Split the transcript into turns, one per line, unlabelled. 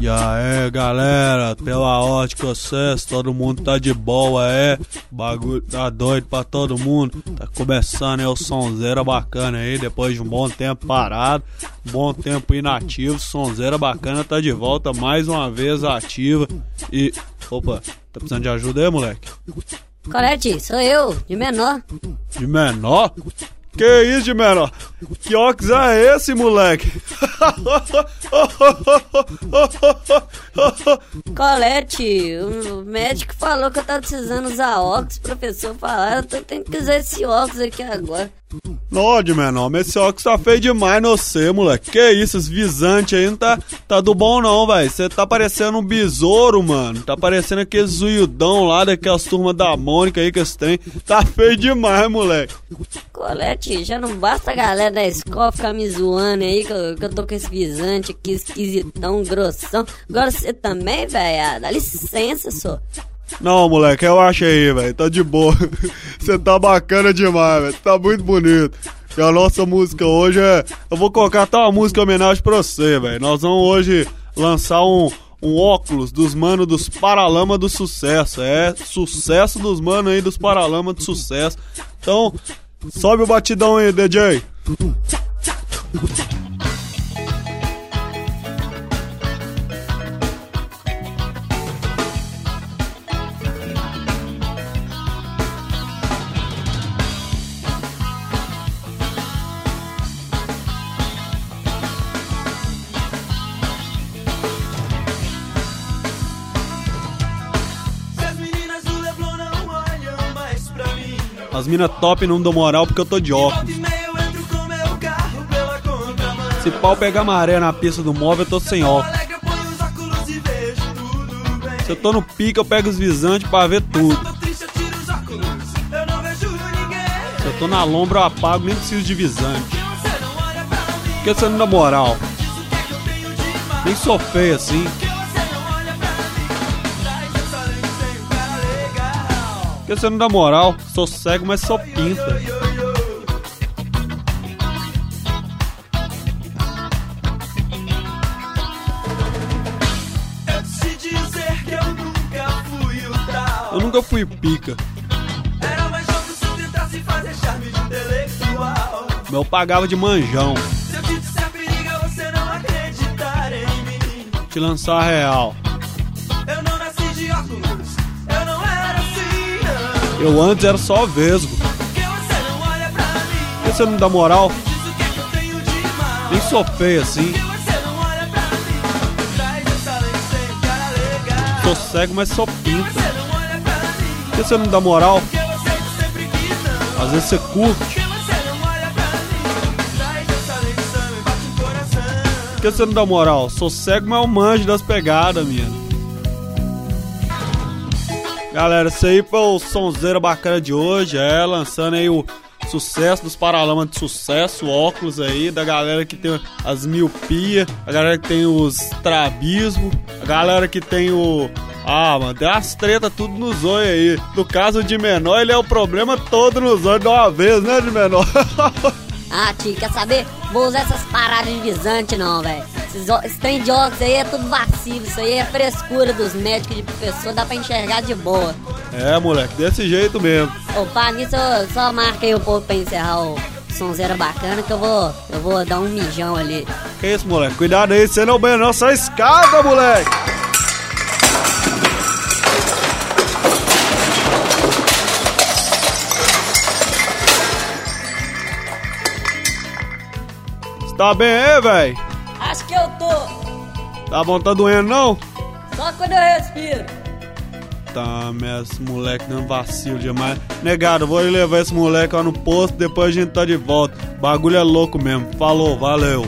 E aí, galera, pela ótica acesso, todo mundo tá de boa, é? Bagulho tá doido pra todo mundo. Tá começando aí o sonzeira bacana aí, depois de um bom tempo parado, bom tempo inativo. Sonzeira bacana tá de volta mais uma vez ativa. E. Opa, tá precisando de ajuda aí, moleque?
Colete, sou eu, de menor.
De menor? Que isso menor? Que óculos é esse, moleque?
Colete, o médico falou que eu tava precisando usar óculos, professor falou, eu tô tendo que usar esse óculos aqui agora.
Não, de menor, mas esse óculos tá feio demais no você, moleque. Que isso, esse visante aí não tá, tá do bom não, velho. Você tá parecendo um besouro, mano. Tá parecendo aquele zuiudão lá daquelas turmas da Mônica aí que você tem. Tá feio demais, moleque.
Colete, já não basta a galera da escola ficar me zoando aí que eu, que eu tô com esse visante aqui esquisitão, grossão. Agora você também, velho, dá licença, só.
Não, moleque, eu acho aí, velho. Tá de boa. Você tá bacana demais, velho. Tá muito bonito. E a nossa música hoje é. Eu vou colocar até uma música em homenagem pra você, velho. Nós vamos hoje lançar um, um óculos dos manos dos Paralama do Sucesso. É, sucesso dos manos aí dos Paralama do Sucesso. Então, sobe o batidão aí, DJ. As mina top não dão moral porque eu tô de óculos. Se pau pegar maré na pista do móvel, eu tô sem óculos. Se eu tô no pique, eu pego os visantes pra ver tudo. Se eu tô na lombra, eu apago, nem preciso de visante. Por que você não dá moral? Nem sou feio assim. Por que você não dá moral? Sou cego, mas sou pinta. Eu nunca fui pica.
Era mais jogo se tentasse fazer charme de intelectual.
Meu pagava de manjão.
Se eu te disser periga, você não acreditar em mim.
Te lançar real.
Eu
antes era só vesgo. Por que você não dá moral?
É.
Nem sou feio assim. Sou cego, mas sou pinta. Por que você não dá moral? Às vezes você curte. Por que você não dá moral? Sou cego, mas eu manjo das pegadas, minha. Galera, isso aí foi o sonzeira bacana de hoje. É, lançando aí o sucesso dos Paralamas de Sucesso, óculos aí, da galera que tem as miopia, a galera que tem os trabismo, a galera que tem o. Ah, mano, tem as tretas tudo nos olhos aí. No caso de menor, ele é o problema todo nos olhos de uma vez, né, de menor?
Ah, tio, quer saber? Vou usar essas paradas de visante não, velho. Esses Esse trem de óculos aí é tudo vacilo, isso aí é frescura dos médicos de professor, dá pra enxergar de boa.
é, moleque, desse jeito mesmo.
Pá, nisso eu só marca aí um pouco pra encerrar o sonzeira bacana que eu vou, eu vou dar um mijão ali.
Que isso, moleque? Cuidado aí, você não banha não, sai escada, moleque! Tá bem aí, véi?
Acho que eu tô,
Tá bom, tá doendo não?
só quando eu respiro.
Tá, mas moleque dando vacilo demais. Negado, vou levar esse moleque lá no posto, depois a gente tá de volta. Bagulho é louco mesmo. Falou, valeu.